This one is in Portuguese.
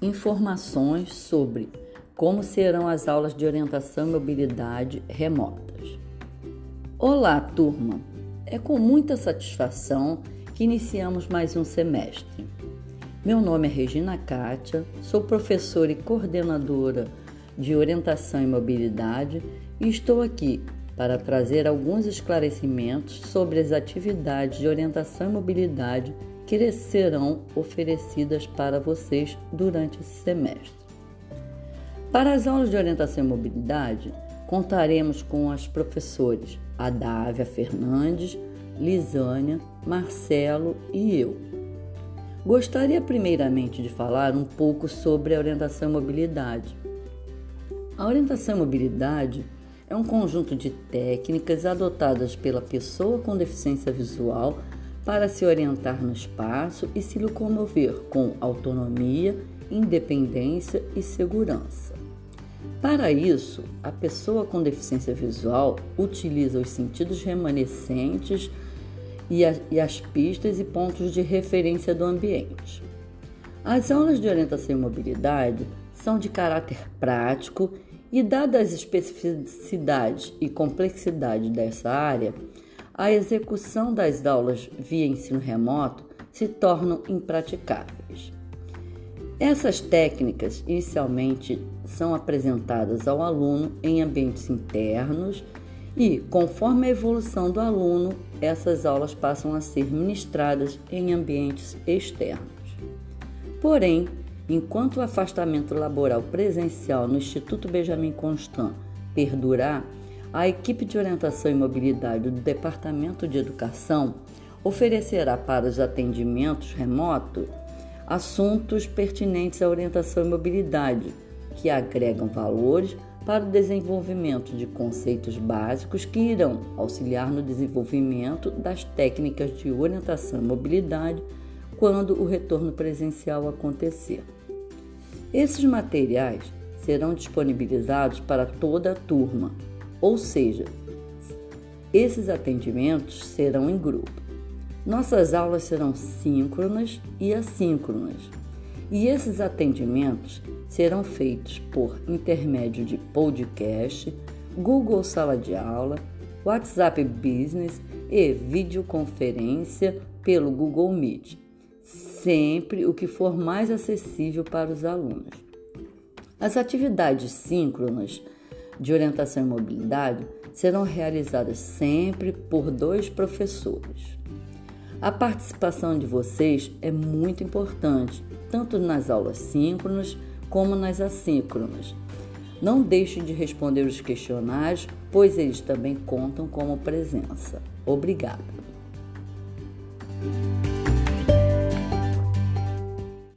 informações sobre como serão as aulas de orientação e mobilidade remotas. Olá, turma! É com muita satisfação que iniciamos mais um semestre. Meu nome é Regina Kátia, sou professora e coordenadora de orientação e mobilidade e estou aqui para trazer alguns esclarecimentos sobre as atividades de orientação e mobilidade que serão oferecidas para vocês durante esse semestre. Para as aulas de orientação e mobilidade, contaremos com as professores Adávia Fernandes, Lisânia, Marcelo e eu. Gostaria primeiramente de falar um pouco sobre a orientação e mobilidade. A orientação e mobilidade é um conjunto de técnicas adotadas pela pessoa com deficiência visual para se orientar no espaço e se locomover com autonomia, independência e segurança. Para isso, a pessoa com deficiência visual utiliza os sentidos remanescentes e, a, e as pistas e pontos de referência do ambiente. As aulas de orientação e mobilidade são de caráter prático e, dadas as especificidades e complexidade dessa área, a execução das aulas via ensino remoto se tornam impraticáveis. Essas técnicas inicialmente são apresentadas ao aluno em ambientes internos e, conforme a evolução do aluno, essas aulas passam a ser ministradas em ambientes externos. Porém, enquanto o afastamento laboral presencial no Instituto Benjamin Constant perdurar, a equipe de orientação e mobilidade do Departamento de Educação oferecerá para os atendimentos remotos assuntos pertinentes à orientação e mobilidade, que agregam valores para o desenvolvimento de conceitos básicos que irão auxiliar no desenvolvimento das técnicas de orientação e mobilidade quando o retorno presencial acontecer. Esses materiais serão disponibilizados para toda a turma ou seja, esses atendimentos serão em grupo. Nossas aulas serão síncronas e assíncronas, e esses atendimentos serão feitos por intermédio de podcast, Google Sala de Aula, WhatsApp Business e videoconferência pelo Google Meet, sempre o que for mais acessível para os alunos. As atividades síncronas de orientação e mobilidade serão realizadas sempre por dois professores. A participação de vocês é muito importante, tanto nas aulas síncronas como nas assíncronas. Não deixe de responder os questionários, pois eles também contam como presença. Obrigada!